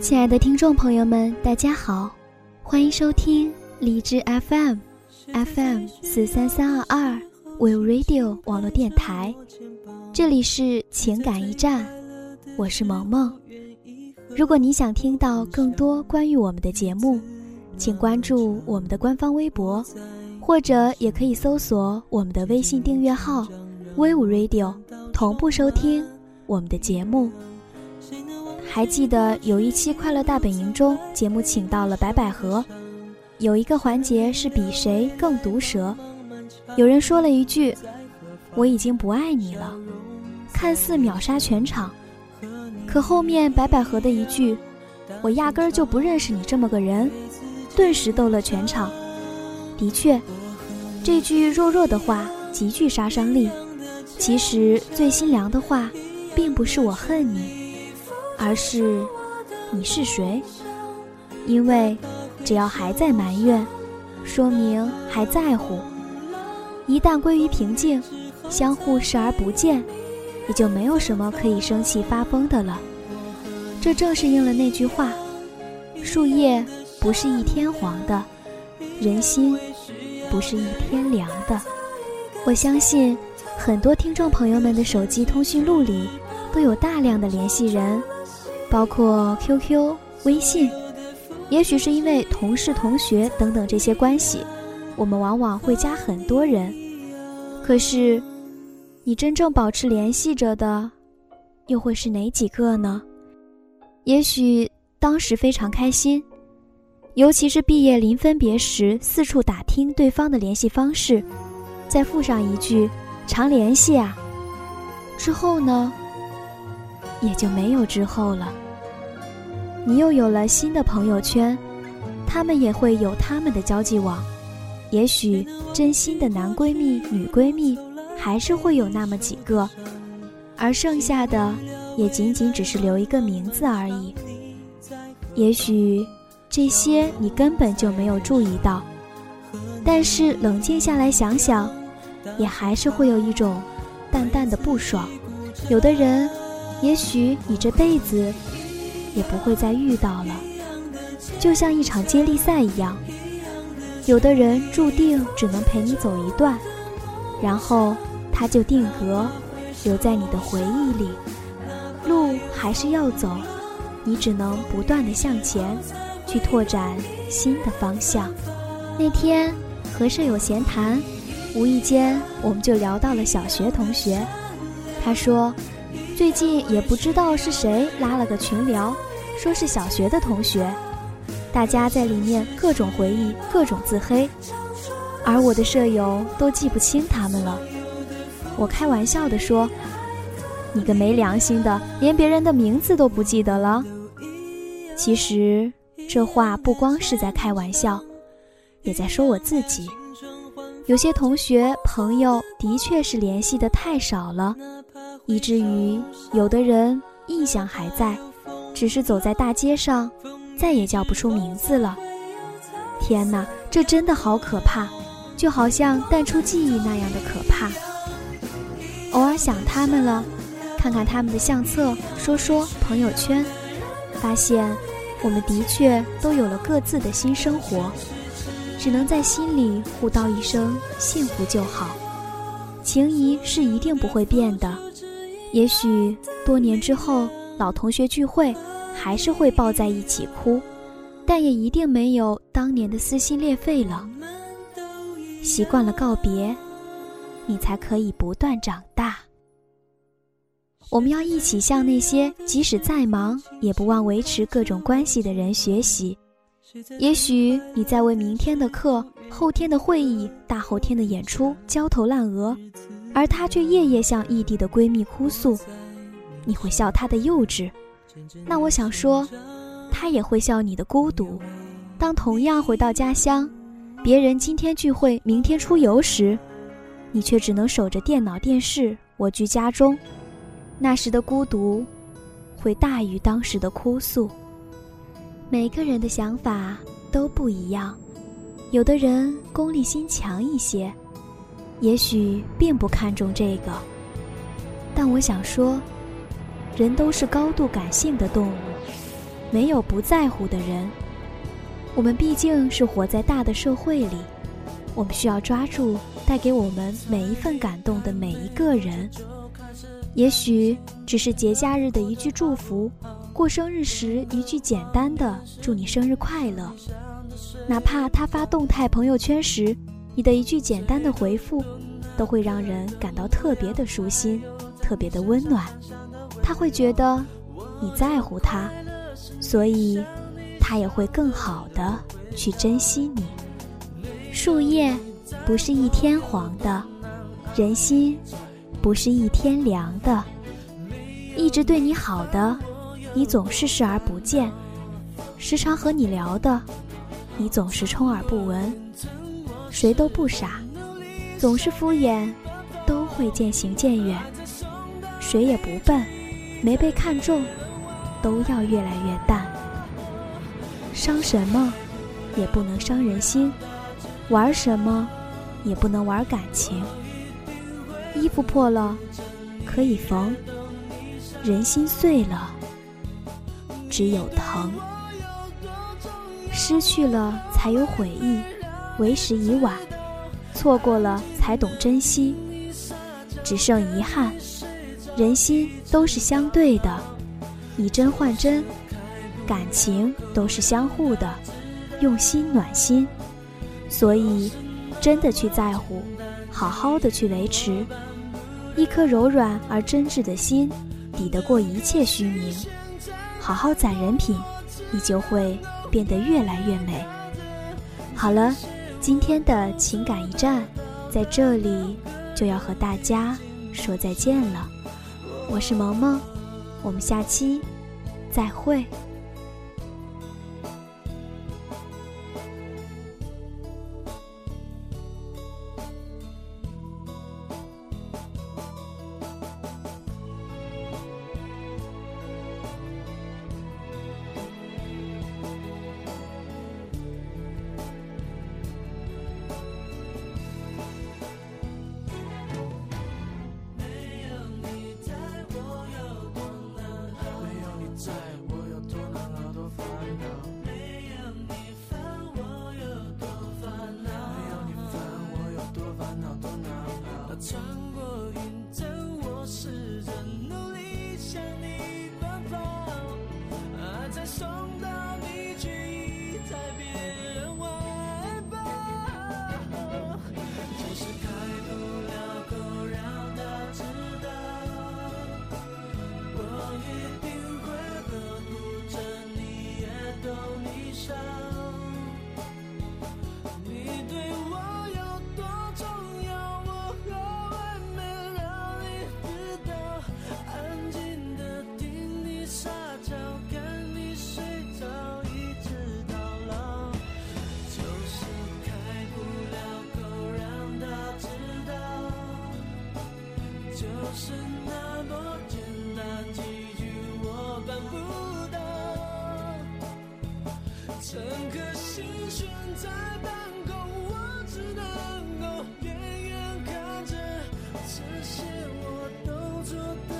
亲爱的听众朋友们，大家好，欢迎收听荔枝 FM FM 四三三二二 We Radio 网络电台，这里是情感驿站，我是萌萌。如果你想听到更多关于我们的节目，请关注我们的官方微博，或者也可以搜索我们的微信订阅号 We Radio，同步收听我们的节目。还记得有一期《快乐大本营》中，节目请到了白百合，有一个环节是比谁更毒舌。有人说了一句：“我已经不爱你了”，看似秒杀全场。可后面白百合的一句：“我压根儿就不认识你这么个人”，顿时逗了全场。的确，这句弱弱的话极具杀伤力。其实最心凉的话，并不是我恨你。而是，你是谁？因为，只要还在埋怨，说明还在乎。一旦归于平静，相互视而不见，也就没有什么可以生气发疯的了。这正是应了那句话：树叶不是一天黄的，人心不是一天凉的。我相信，很多听众朋友们的手机通讯录里，都有大量的联系人。包括 QQ、微信，也许是因为同事、同学等等这些关系，我们往往会加很多人。可是，你真正保持联系着的，又会是哪几个呢？也许当时非常开心，尤其是毕业临分别时，四处打听对方的联系方式，再附上一句“常联系啊”，之后呢？也就没有之后了。你又有了新的朋友圈，他们也会有他们的交际网。也许真心的男闺蜜、女闺蜜还是会有那么几个，而剩下的也仅仅只是留一个名字而已。也许这些你根本就没有注意到，但是冷静下来想想，也还是会有一种淡淡的不爽。有的人。也许你这辈子也不会再遇到了，就像一场接力赛一样，有的人注定只能陪你走一段，然后他就定格，留在你的回忆里。路还是要走，你只能不断的向前，去拓展新的方向。那天和舍友闲谈，无意间我们就聊到了小学同学，他说。最近也不知道是谁拉了个群聊，说是小学的同学，大家在里面各种回忆，各种自黑，而我的舍友都记不清他们了。我开玩笑的说：“你个没良心的，连别人的名字都不记得了。”其实这话不光是在开玩笑，也在说我自己。有些同学朋友的确是联系的太少了。以至于有的人印象还在，只是走在大街上，再也叫不出名字了。天哪，这真的好可怕，就好像淡出记忆那样的可怕。偶尔想他们了，看看他们的相册，说说朋友圈，发现我们的确都有了各自的新生活，只能在心里互道一声幸福就好。情谊是一定不会变的。也许多年之后，老同学聚会，还是会抱在一起哭，但也一定没有当年的撕心裂肺了。习惯了告别，你才可以不断长大。我们要一起向那些即使再忙也不忘维持各种关系的人学习。也许你在为明天的课、后天的会议、大后天的演出焦头烂额。而她却夜夜向异地的闺蜜哭诉，你会笑她的幼稚，那我想说，她也会笑你的孤独。当同样回到家乡，别人今天聚会，明天出游时，你却只能守着电脑、电视，蜗居家中，那时的孤独，会大于当时的哭诉。每个人的想法都不一样，有的人功利心强一些。也许并不看重这个，但我想说，人都是高度感性的动物，没有不在乎的人。我们毕竟是活在大的社会里，我们需要抓住带给我们每一份感动的每一个人。也许只是节假日的一句祝福，过生日时一句简单的“祝你生日快乐”，哪怕他发动态朋友圈时，你的一句简单的回复，都会让人感到特别的舒心，特别的温暖。他会觉得你在乎他，所以他也会更好的去珍惜你。树叶不是一天黄的，人心。不是一天凉的，一直对你好的，你总是视而不见；时常和你聊的，你总是充耳不闻。谁都不傻，总是敷衍，都会渐行渐远。谁也不笨，没被看中，都要越来越淡。伤什么，也不能伤人心；玩什么，也不能玩感情。衣服破了，可以缝；人心碎了，只有疼。失去了才有悔意，为时已晚；错过了才懂珍惜，只剩遗憾。人心都是相对的，以真换真；感情都是相互的，用心暖心。所以，真的去在乎。好好的去维持，一颗柔软而真挚的心，抵得过一切虚名。好好攒人品，你就会变得越来越美。好了，今天的情感驿站在这里就要和大家说再见了。我是萌萌，我们下期再会。是那么简单，几句我办不到，整颗心悬在半空，我只能够远远看着，这些我都做到。